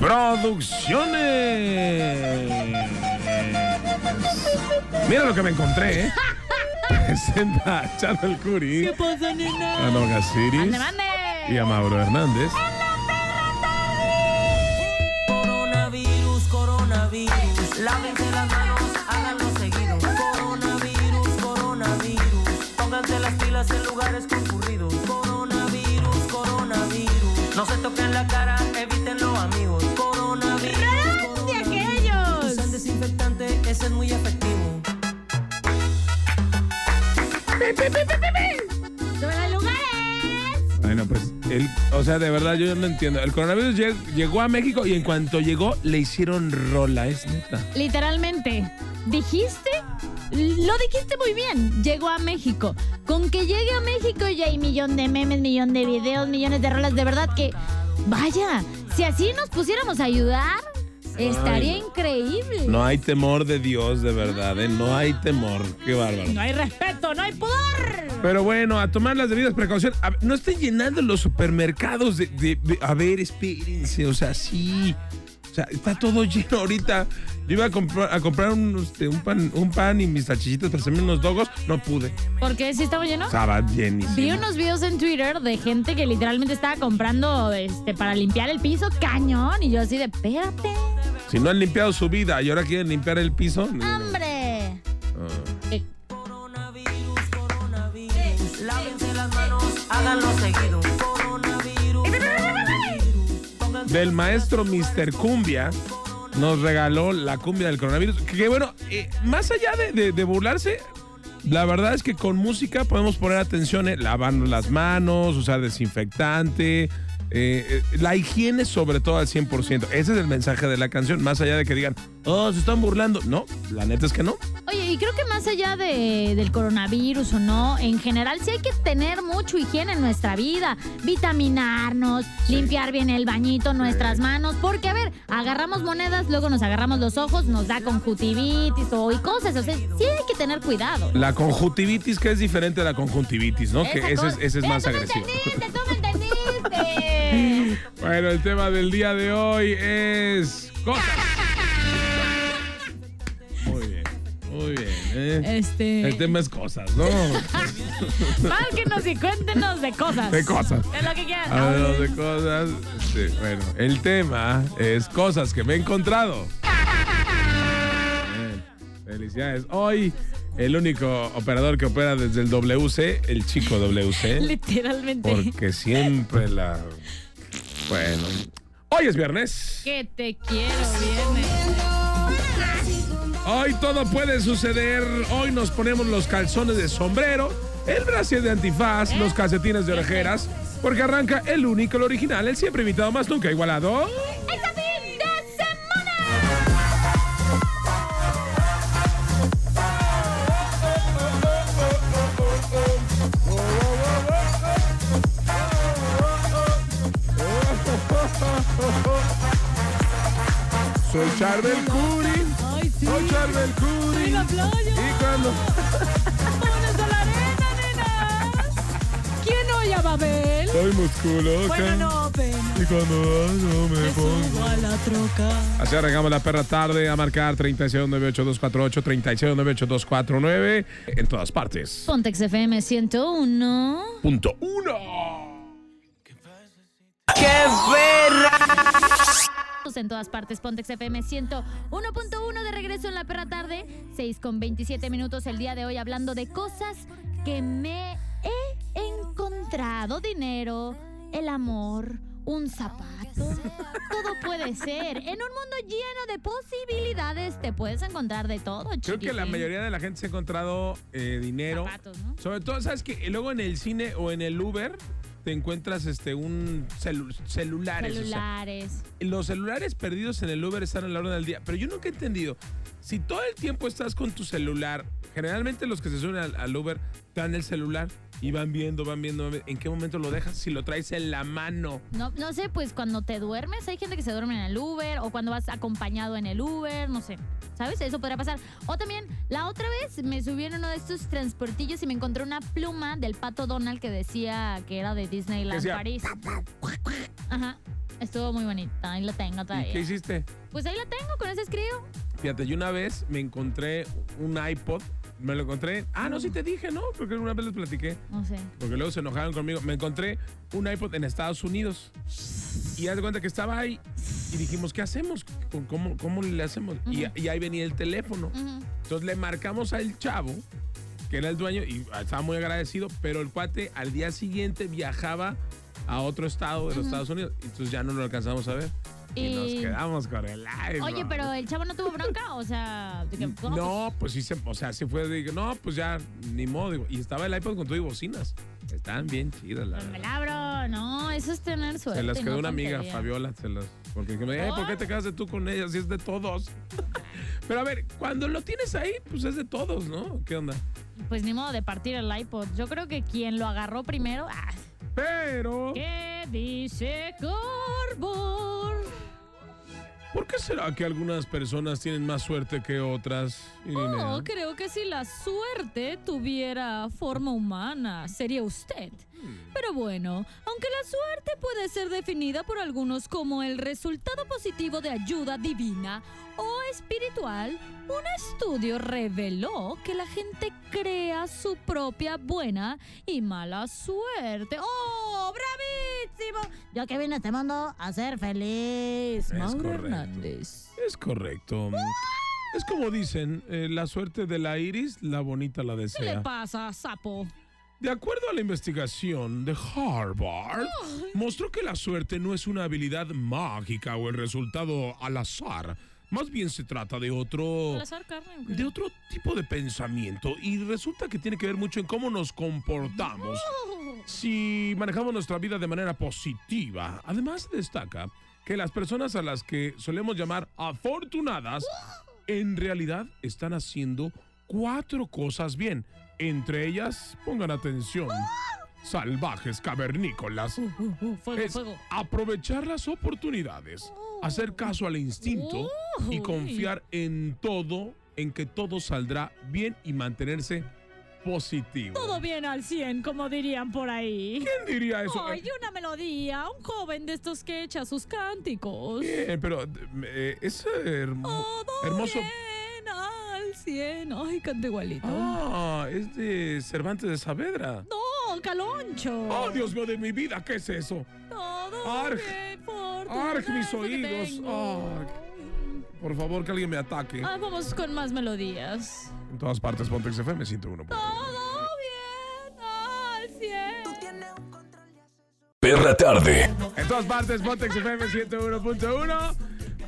Producciones. Mira lo que me encontré, ¿eh? Presenta a Chano el Curi, ¿Qué pasa, nena? a Noga Ciris ¡Mande, mande! y a Mauro Hernández. Coronavirus, coronavirus, lávense las manos, háganlo seguido. Coronavirus, coronavirus, pónganse las pilas en lugares concurridos. Coronavirus, coronavirus, no se toquen la cara, Pues, o sea, de verdad yo no entiendo. El coronavirus lleg- llegó a México y en cuanto llegó le hicieron rola, es neta. Literalmente, dijiste, lo dijiste muy bien, llegó a México. Con que llegue a México ya hay millón de memes, millón de videos, millones de rolas. De verdad que, vaya, si así nos pusiéramos a ayudar, estaría Ay, increíble. No hay temor de Dios, de verdad, ¿eh? No hay temor. Qué bárbaro. No hay respeto, no hay pudor. Pero bueno, a tomar las debidas precauciones. A no estén llenando los supermercados de, de- de- A ver, espérense, o sea, sí. O sea, está todo lleno ahorita. Yo iba a comprar, a comprar un, este, un pan, un pan y mis salchichitas para hacerme unos dogos. No pude. ¿Por qué si estaba lleno? Estaba llenísimo. Vi unos videos en Twitter de gente que literalmente estaba comprando este para limpiar el piso cañón y yo así de, espérate, Si no han limpiado su vida y ahora quieren limpiar el piso. hombre. Ah. Eh, Coronavirus, coronavirus, lávense las manos, háganlo seguido. Coronavirus, coronavirus, pónganse Del maestro Mr. Cumbia nos regaló la cumbia del coronavirus. Que, que bueno, eh, más allá de, de- de burlarse, la verdad es que con música podemos poner atención, eh, lavarnos las manos, usar desinfectante. Eh, eh, la higiene sobre todo al 100%. Ese es el mensaje de la canción, más allá de que digan, oh, se están burlando. No, la neta es que no. Oye, y creo que más allá de- del coronavirus o no, en general sí hay que tener mucho higiene en nuestra vida, vitaminarnos, limpiar bien el bañito, nuestras manos, porque a ver, agarramos monedas, luego nos agarramos los ojos, nos da conjuntivitis o y cosas, o sea, sí hay que tener cuidado. La conjuntivitis, que es diferente a la conjuntivitis, ¿no? que Esa ese es, cosa- ese es más tú me agresivo. entendiste, tú me entendiste. Bueno, el tema del día de hoy es cosas. Muy bien, muy bien. ¿eh? Este. El tema es cosas, ¿no? Márquenos y cuéntenos de cosas. De cosas. De lo que quieran. Hablamos de cosas. este, bueno, el tema es cosas que me he encontrado. Bien, Felicidades. Hoy, el único operador que opera desde el WC, el chico WC. Literalmente. Porque siempre la. Bueno. Hoy es viernes. Que te quiero, viernes. Hoy todo puede suceder. Hoy nos ponemos los calzones de sombrero, el brasier de antifaz, los calcetines de orejeras, porque arranca el único, el original, el siempre invitado más nunca igualado. Charbel Curi. ¡Ay, sí! Soy Charbel Curi. ¡En la playa! Y cuando. ¡Vámonos a la arena, nena! ¿Quién oye a Babel? Soy musculosa. Bueno, no, pena. Y cuando yo me Me pongo. subo a la troca. Así arrancamos la perra tarde a marcar 3698248, 3698249 en todas partes. Pontex FM 101. Punto En todas partes, Pontex FM 101.1 de regreso en la perra tarde, 6 con 27 minutos el día de hoy hablando de cosas que me he encontrado. Dinero, el amor, un zapato. Todo puede ser. En un mundo lleno de posibilidades te puedes encontrar de todo, Creo que la chiquitín. mayoría de la gente se ha encontrado eh, dinero. Zapatos, ¿no? Sobre todo, ¿sabes que Luego en el cine o en el Uber te encuentras este un celu- celulares. o sea, Celulares. los celulares perdidos en el Uber están a la hora del día. Pero yo nunca he entendido. Si todo el tiempo estás con tu celular, generalmente los que se suben al, al Uber dan el celular y van viendo, van viendo, van viendo. ¿En qué momento lo dejas? Si lo traes en la mano. No, no sé, pues cuando te duermes, hay gente que se duerme en el Uber o cuando vas acompañado en el Uber, no sé. ¿Sabes? Eso podría pasar. O también, la otra vez me subí en uno de estos transportillos y me encontré una pluma del pato Donald que decía que era de Disneyland Decía, París. Ajá. Estuvo muy bonita. Ahí la tengo ¿Y todavía. qué hiciste? Pues ahí la tengo, con eso escribo. Fíjate, yo una vez me encontré un iPod. Me lo encontré. Ah, no, sí te dije, ¿no? Porque una vez les platiqué. No sé. Porque luego se enojaron conmigo. Me encontré un iPod en Estados Unidos. Y haz de cuenta que estaba ahí. Y dijimos, ¿qué hacemos? ¿Cómo, cómo, le hacemos? y, y ahí venía el teléfono. Entonces le marcamos al chavo, que era el dueño, y estaba muy agradecido, pero el cuate al día siguiente viajaba a otro estado de los Estados Unidos. Entonces ya no lo alcanzamos a ver. Y, nos quedamos con el iPod. Oye, pero el chavo no tuvo bronca, o sea, ¿cómo? No, pues sí, se, o sea, sí fue, digo, no, pues ya, ni modo. digo, y estaba el iPod con todo y bocinas. Estaban bien chidas, la Pues me verdad. labro, no, eso es tener suerte. Se las quedó no una amiga, tontería. Fabiola, se las... Porque dijimos, eh, ¿por qué te quedaste tú con ella si es de todos? Pero a ver, cuando lo tienes ahí, pues es de todos, ¿no? ¿Qué onda? Pues ni modo de partir el iPod. Yo creo que quien lo agarró primero. ah, Pero, ¿Qué dice Carbón? ¿Por qué será que algunas personas tienen más suerte que otras? Irinea? Oh, creo que si la suerte tuviera forma humana, sería usted. Pero bueno, aunque la suerte puede ser definida por algunos como el resultado positivo de ayuda divina o espiritual, un estudio reveló que la gente crea su propia buena y mala suerte. ¡Oh, bravísimo! Yo que vine a este mundo a ser feliz. Es correcto. Es correcto. Es como dicen, eh, la suerte de la iris, la bonita la ¿Qué le desea. pasa, sapo? De acuerdo a la investigación de Harvard, mostró que la suerte no es una habilidad mágica o el resultado al azar. Más bien se trata de otro de otro tipo de pensamiento y resulta que tiene que ver mucho en cómo nos comportamos. Si manejamos nuestra vida de manera positiva, además destaca que las personas a las que solemos llamar afortunadas, en realidad están haciendo cuatro cosas bien. Entre ellas, pongan atención, salvajes cavernícolas, Uh, uh, uh, fuego, es fuego. aprovechar las oportunidades, hacer caso al instinto y confiar en todo, en que todo saldrá bien y mantenerse positivo. Todo bien al 100, como dirían por ahí. ¿Quién diría eso? Ay, una melodía, un joven de estos que echa sus cánticos. Bien, pero eh, es hermo- Todo hermoso. bien al 100. Ay, canta igualito. Ah, es de Cervantes de Saavedra. No, Caloncho. Oh, Dios mío de mi vida, ¿qué es eso? Todo Arg. bien por Arg, mis oídos. Por favor, que alguien me ataque. Ah, vamos con más melodías. En todas partes, Pontex FM 101. Todo bien al 100. Perra tarde. En todas partes, Pontex FM 101.1.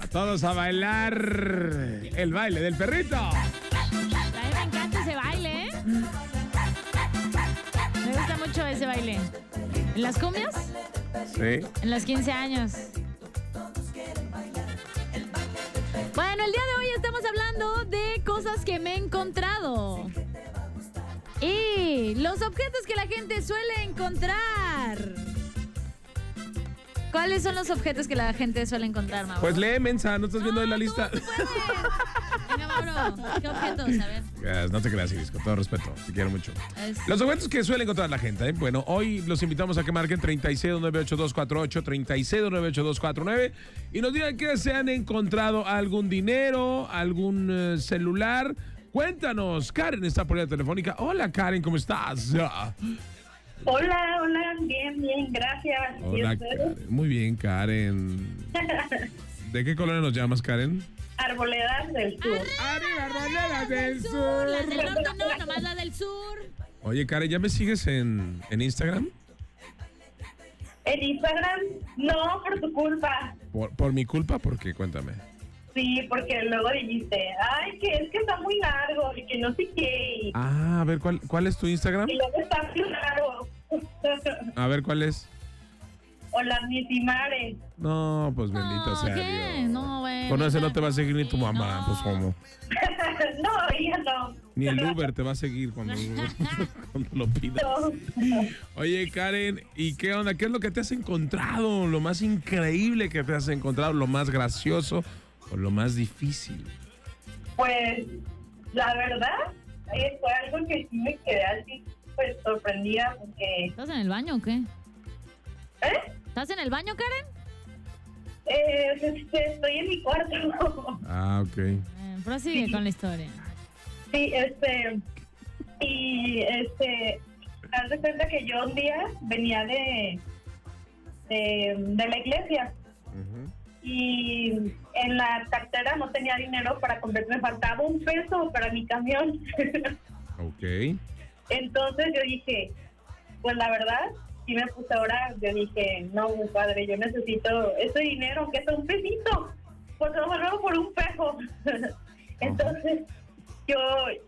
A todos a bailar el baile del perrito. A mí me encanta ese baile, ¿eh? Me gusta mucho ese baile. ¿En las cumbias? Sí. En los 15 años. Bueno, el día de hoy estamos hablando de cosas que me he encontrado. Y los objetos que la gente suele encontrar. ¿Cuáles son los objetos que la gente suele encontrar, Mauro? Pues lee, mensa, no estás viendo ahí la tú lista. Puedes. Venga, Mauro, ¿qué objetos? A ver. Yes, No te creas, Iris, con todo respeto. Te quiero mucho. Es- Los objetos que suele encontrar la gente. ¿eh? Bueno, hoy los invitamos a que marquen 36298248, 36298249 y nos digan que se han encontrado algún dinero, algún eh, celular. Cuéntanos, Karen está por la telefónica. Hola, Karen, ¿cómo estás? Hola, hola, bien, bien, gracias. Muy bien, Karen. ¿De qué colonia nos llamas, Karen? Arboledas del Sur. Arriba, Arboledas del Sur, las del norte no, nomás la del sur. Oye, Karen, ¿ya me sigues en, en Instagram? En Instagram, no, por tu culpa. Por, por mi culpa, ¿por qué? Cuéntame. Sí, porque luego dijiste, ay, que es que está muy largo y que no sé qué. Y, Ah, a ver, ¿cuál, cuál es tu Instagram? y luego está muy largo. A ver, ¿cuál es? Hola, Nisimare. No, pues bendito No, sea ¿qué? Dios. No, bueno. Con ese no te va a seguir ni tu mamá, No. pues cómo. no, ella no. Ni el Uber te va a seguir cuando, cuando lo pidas. Oye, Karen, ¿y qué onda? ¿Qué es lo que te has encontrado? Lo más increíble que te has encontrado, lo más gracioso o lo más difícil. Pues, la verdad, eh, fue algo que sí me quedé así, pues, sorprendida porque... ¿Estás en el baño o qué? ¿Eh? ¿Estás en el baño, Karen? Eh, este, estoy en mi cuarto. Ah, ok. Eh, prosigue con la historia. Sí, este, y este, haz de cuenta que yo un día venía de, de, de la iglesia y en la cartera no tenía dinero para comprar, me faltaba un peso para mi camión. Ok. Entonces yo dije, pues la verdad, sí me puse ahora, yo dije, no, mi padre, yo necesito ese dinero, aunque sea un pesito, pues luego por un peso. Entonces yo,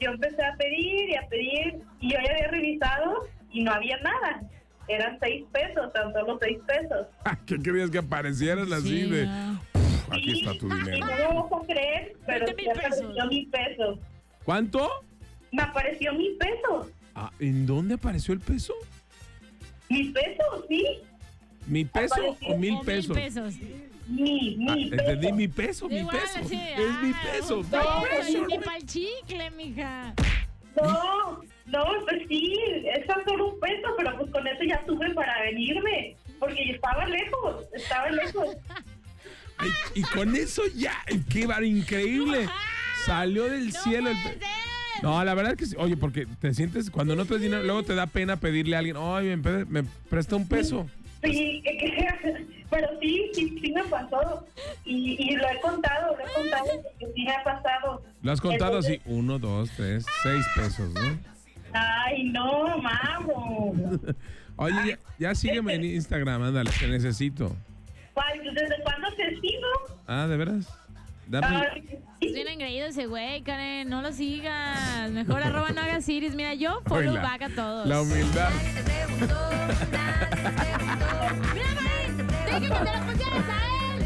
yo empecé a pedir y a pedir, y yo ya había revisado y no había nada. Eran seis pesos, tan solo seis pesos. ¿Qué querías que aparecieran así Sí, de... ah. Aquí está tu Y dinero. no me vas a creer, pero Veinte sí mil pesos. apareció mi peso. ¿Cuánto? Me apareció mi peso. Ah, ¿En dónde apareció el peso? Mi peso, sí. ¿Mi peso Apareció o mil O pesos? pesos. Mi, mi Ah, peso. entendí mi peso, mi Igual, peso. sí, Es mi ah, peso. no, peso. Ni pa'l chicle, mija. No, no, pues sí, es tan solo un peso, pero pues con eso ya tuve para venirme, porque yo estaba lejos, estaba lejos. Ay, y con eso ya, qué bar increíble. Salió del cielo el No, la verdad que sí. Oye, porque te sientes, cuando no traes dinero, luego te da pena pedirle a alguien, oye, me, me presta un peso. Sí, pero sí, sí, sí me pasó. Y, y lo he contado, lo he contado, sí me ha pasado. Lo has contado así, uno, dos, tres, seis pesos, ¿no? Ay, no, mamo. Oye, ya, ya sígueme en Instagram, ándale, te necesito. ¿Desde cuándo te sigo? Ah, ¿de veras? Dame. Ay, Es bien engreído ese güey, Karen. No lo sigas. Mejor arroba no hagas iris. Mira, yo follow Oila, back a todos. La humildad. ¡Mira, Karen! ¡Deja que te lo pusieras a él!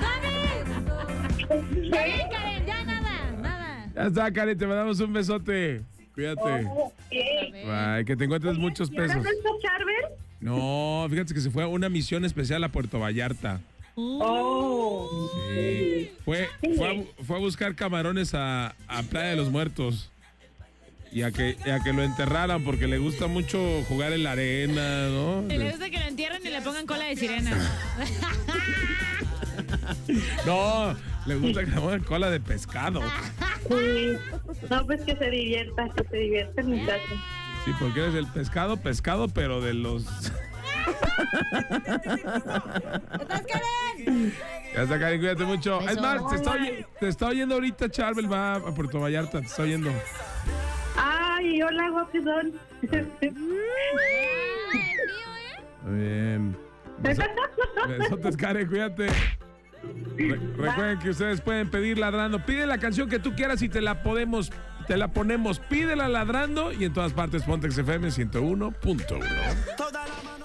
¡Dani! ¡Dani, Karen! Ya nada, nada. Ya está, Karen, te mandamos un besote. Cuídate. ok. Bye, que te encuentres muchos ¿Y ahora pesos. no está Charbel? No, fíjate que se fue a una misión especial a Puerto Vallarta. Oh. Sí. Fue, fue, a, fue a buscar camarones a, a Playa de los Muertos. Y a, que, y a que lo enterraran porque le gusta mucho jugar en la arena, ¿no? Y le gusta que lo entierren y le pongan cola de sirena. No, le gusta que le pongan cola de pescado. Sí. No, pues que se divierta, que se divierta en mi casa. Sí, porque eres el pescado, pescado, pero de los... Ya está, Karen, cuídate mucho. Es más, te está, oy- te está oyendo ahorita, Charbel va a Puerto Vallarta, te está oyendo. Ay, hola, guapizón. Muy bien. Beso- Besotes, Karen, cuídate. Re- recuerden que ustedes pueden pedir ladrando. Pide la canción que tú quieras y te la podemos, te la ponemos. Pídela ladrando y en todas partes Pontex FM 101.1.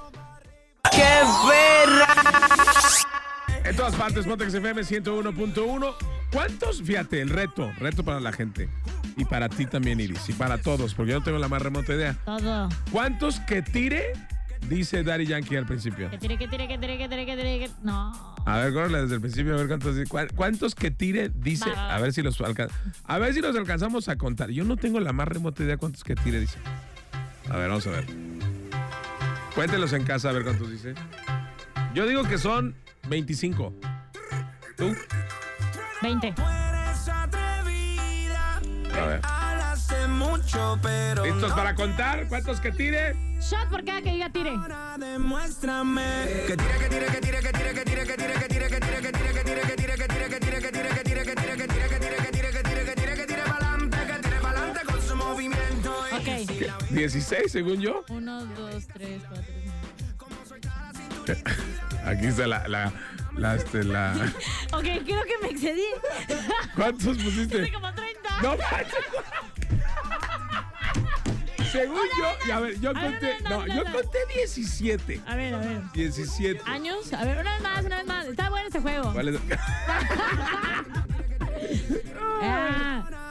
En todas partes Pontex FM 101.1. ¿Cuántos? Fíjate, el reto, reto para la gente. Y para ti también, Iris. Y para todos, porque yo no tengo la más remota idea. Todo. ¿Cuántos que tire? Dice Daddy Yankee al principio. Que tire, que tire, que tire, que tire, que tire, que... No. A ver, córrele desde el principio, a ver cuántos, cuá- cuántos que tire dice. Va, va, va. A ver si los A ver si los alcanzamos a contar. Yo no tengo la más remota idea cuántos que tire dice. A ver, vamos a ver. Cuéntelos en casa a ver cuántos dice. Yo digo que son 25. ¿Tú? 20. A ver. ¿Listos para contar? ¿Cuántos que tire? Shot por cada que diga tire. Ok. 16, según yo. 1, 2, 3, 4, 5. Aquí está la. la, la, este, la- Ok, creo que me excedí. ¿Cuántos pusiste? Como 30. No manches. según yo, y a ver, yo A ver, conté, no, no, no, yo conté 17. A ver, a ver. 17. ¿Años? A ver, una vez más, una vez más. Está bueno este juego. ¿Cuál es? Ah,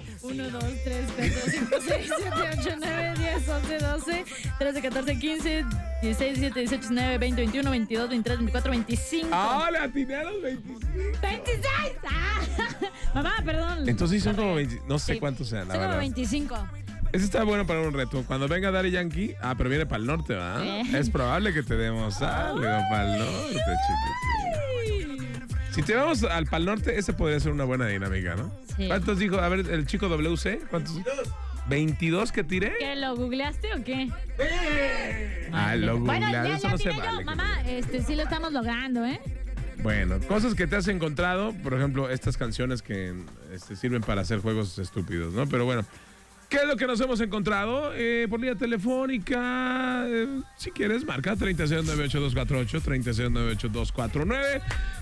1, 2, 3, 4, 5, 6, 7, 8, 9, 10, 11, 12, 13, 14, 15, 16, 17, 18, 19, 20, 21, 22, 23, 24, 25. ¡Ah, le atiné a los 25! ¡26! ¡Ah! Mamá, perdón. Entonces son como 20, no sé Sí. cuántos sean, la Son como verdad. 25. Ese está bueno para un reto. Cuando venga Daddy Yankee, ah, pero viene para el norte, ¿verdad? Eh. Es probable que te demos algo para el norte, chiquitín. Si te vamos al Pal Norte, ese podría ser una buena dinámica, ¿no? Sí. ¿Cuántos dijo? A ver, el chico WC, ¿cuántos? 22 que tiré. ¿Qué, lo googleaste o qué? Ah, lo Bueno, googleado, ya, eso ya no se yo. vale. Mamá, este, sí lo estamos logrando, ¿eh? Bueno, cosas que te has encontrado, por ejemplo, estas canciones que este, sirven para hacer juegos estúpidos, ¿no? Pero bueno, ¿qué es lo que nos hemos encontrado? Eh, por línea telefónica, eh, si quieres, marca 3698-248, 3698-249.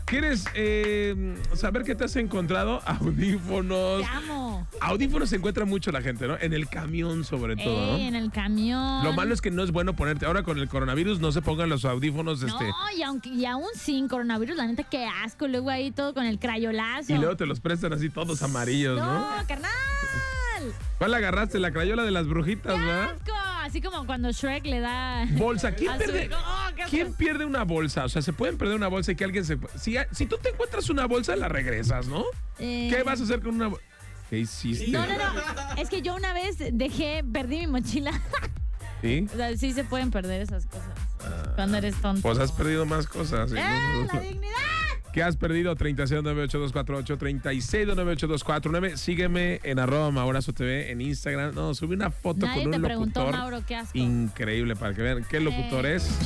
¿Quieres eh, saber qué te has encontrado? Audífonos. Te amo. Audífonos se encuentra mucho la gente, ¿no? En el camión sobre todo, ¿no? en el camión. Lo malo es que no es bueno ponerte. Ahora con el coronavirus no se pongan los audífonos, este. No, y, aunque, y aún sin coronavirus, la neta, qué asco. Luego ahí todo con el crayolazo. Y luego te los prestan así todos amarillos, ¿no? No, carnal. ¿Cuál agarraste? La crayola de las brujitas, ¡Qué ¿verdad? asco! Así como cuando Shrek le da... Bolsa. ¿Quién pierde. ¡Oh, qué asco! ¿Quién pierde una bolsa? O sea, se pueden perder una bolsa y que alguien se. Si, si tú te encuentras una bolsa, la regresas, ¿no? Eh, ¿Qué vas a hacer con una bolsa? ¿Qué hiciste? No, no, no. Es que yo una vez dejé, perdí mi mochila. ¿Sí? O sea, sí se pueden perder esas cosas. cuando eres tonto. Pues has perdido más cosas. ¿sí? ¡Eh, la dignidad! ¿Qué has perdido? 36982448, 36982449. Sígueme en arroba Maurazo TV en Instagram. No, subí una foto Nadie con te un preguntó, locutor Mauro, qué asco. increíble para que vean qué locutor Eh. es.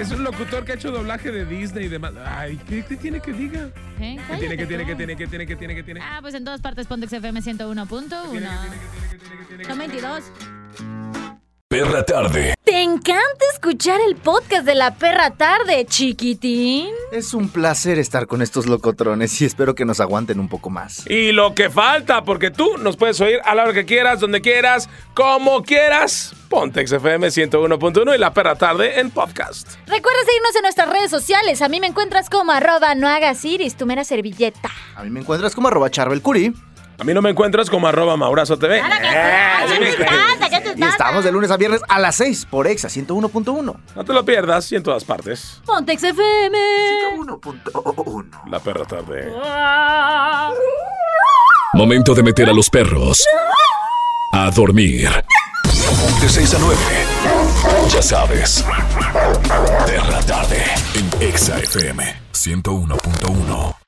Es un locutor que ha hecho doblaje de Disney y demás. Ay, ¿qué, qué tiene que diga? ¿Eh? ¿Qué tiene, qué Cállate tiene, qué tiene, qué tiene, qué tiene, qué tiene? Ah, pues en todas partes Pontex FM 101.1. Son 22. Perra tarde. ¿Te encanta escuchar el podcast de la perra tarde, chiquitín? Es un placer estar con estos locotrones y espero que nos aguanten un poco más. Y lo que falta, porque tú nos puedes oír a la hora que quieras, donde quieras, como quieras. Pontex FM 101.1 y La Perra Tarde en podcast. Recuerda seguirnos en nuestras redes sociales. A mí me encuentras como arroba no hagas iris, tu mera servilleta. A mí me encuentras como arroba charbelcuri A mí no me encuentras como arroba Maurazo TV. y estamos de lunes a viernes a las 6 por Exa 101.1. No te lo pierdas y en todas partes. Pontex FM. 1.1. La Perra Tarde. Momento de meter a los perros a dormir. De 6 a 9. Ya sabes. Perra tarde en Exa FM 101.1.